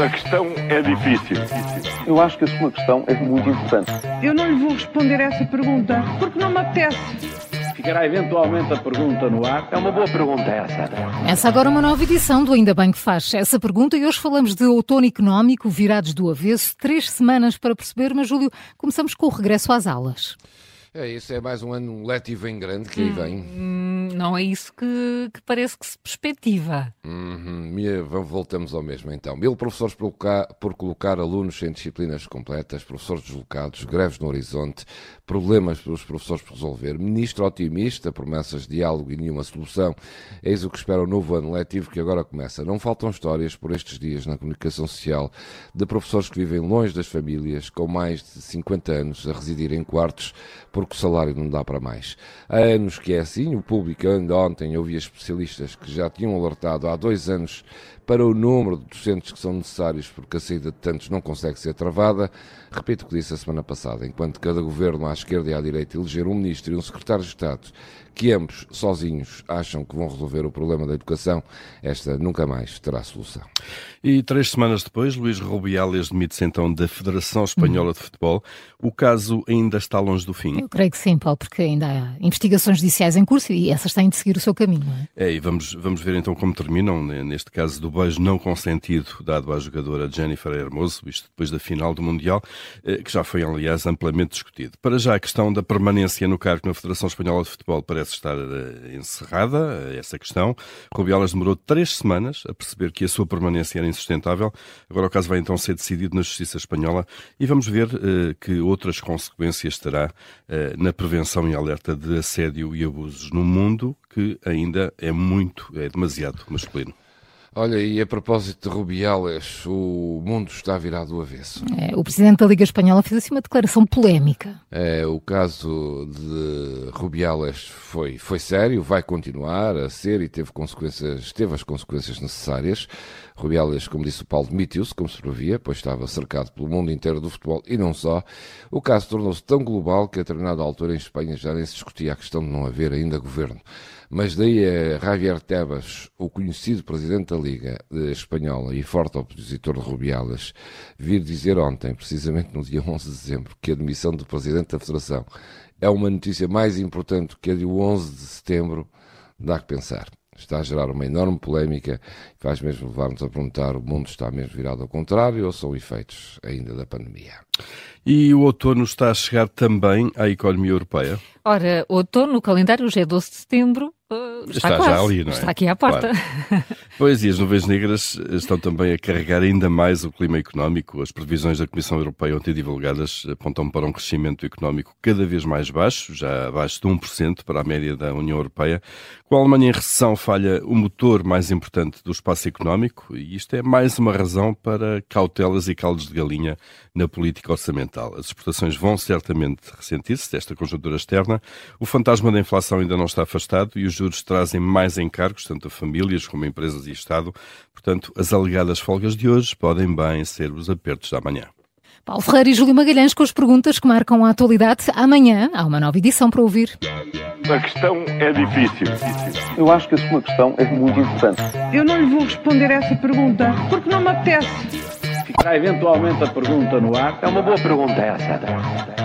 A questão é difícil. Eu acho que a sua questão é muito importante. Eu não lhe vou responder essa pergunta porque não me apetece. Ficará eventualmente a pergunta no ar. É uma boa pergunta essa. Começa agora uma nova edição do Ainda Bem que faz essa pergunta e hoje falamos de outono económico, virados do avesso, três semanas para perceber, mas Júlio, começamos com o regresso às aulas. É isso, é mais um ano letivo em grande que aí vem. Hum, não é isso que, que parece que se perspectiva. Uhum, voltamos ao mesmo então. Mil professores por colocar, por colocar alunos sem disciplinas completas, professores deslocados, greves no horizonte, problemas para os professores por resolver, ministro otimista, promessas de diálogo e nenhuma solução. Eis o que espera o novo ano letivo que agora começa. Não faltam histórias por estes dias na comunicação social de professores que vivem longe das famílias, com mais de 50 anos, a residir em quartos porque o salário não dá para mais. Há anos que é assim, o público ainda ontem ouvia especialistas que já tinham alertado há dois anos para o número de docentes que são necessários porque a saída de tantos não consegue ser travada. Repito o que disse a semana passada, enquanto cada governo à esquerda e à direita eleger um ministro e um secretário de Estado que ambos sozinhos acham que vão resolver o problema da educação, esta nunca mais terá solução. E três semanas depois, Luís Rubiales demite-se então da Federação Espanhola de Futebol. O caso ainda está longe do fim? Eu creio que sim, Paulo, porque ainda há investigações judiciais em curso e essas têm de seguir o seu caminho, não é? É, e vamos, vamos ver então como terminam, né, neste caso do beijo não consentido dado à jogadora Jennifer Hermoso, isto depois da final do Mundial, eh, que já foi, aliás, amplamente discutido. Para já, a questão da permanência no cargo na Federação Espanhola de Futebol parece estar eh, encerrada, eh, essa questão. Rubiales demorou três semanas a perceber que a sua permanência era insustentável. Agora o caso vai então ser decidido na Justiça Espanhola e vamos ver que outras consequências terá na prevenção e alerta de assédio e abusos no mundo, que ainda é muito, é demasiado masculino. Olha, e a propósito de Rubiales, o mundo está virado do avesso. É, o presidente da Liga Espanhola fez assim uma declaração polémica. É, o caso de Rubiales foi, foi sério, vai continuar a ser e teve consequências, teve as consequências necessárias. Rubiales, como disse o Paulo, demitiu-se, como se previa, pois estava cercado pelo mundo inteiro do futebol e não só. O caso tornou-se tão global que a determinada altura em Espanha já nem se discutia a questão de não haver ainda governo. Mas daí a Javier Tebas, o conhecido presidente da Liga Espanhola e forte opositor de Rubiales, vir dizer ontem, precisamente no dia 11 de dezembro, que a demissão do presidente da Federação é uma notícia mais importante que a de 11 de setembro, dá que pensar está a gerar uma enorme polémica e faz mesmo levar-nos a perguntar: o mundo está mesmo virado ao contrário ou são efeitos ainda da pandemia? E o outono está a chegar também à economia europeia? Ora, outono, no calendário já é 12 de setembro, uh, está, está já ali, não é? Está aqui à porta. Claro. Pois, e as nuvens negras estão também a carregar ainda mais o clima económico. As previsões da Comissão Europeia ontem divulgadas apontam para um crescimento económico cada vez mais baixo, já abaixo de 1% para a média da União Europeia. Com a Alemanha em recessão, falha o motor mais importante do espaço económico, e isto é mais uma razão para cautelas e caldos de galinha na política orçamental. As exportações vão certamente ressentir-se desta conjuntura externa. O fantasma da inflação ainda não está afastado e os juros trazem mais encargos, tanto a famílias como a empresas e Estado. Portanto, as alegadas folgas de hoje podem bem ser os apertos da manhã. Paulo Ferreira e Júlio Magalhães com as perguntas que marcam a atualidade. Amanhã há uma nova edição para ouvir. A questão é difícil. Eu acho que a sua questão é muito importante. Eu não lhe vou responder essa pergunta porque não me apetece. Ficará eventualmente a pergunta no ar. É uma boa pergunta essa.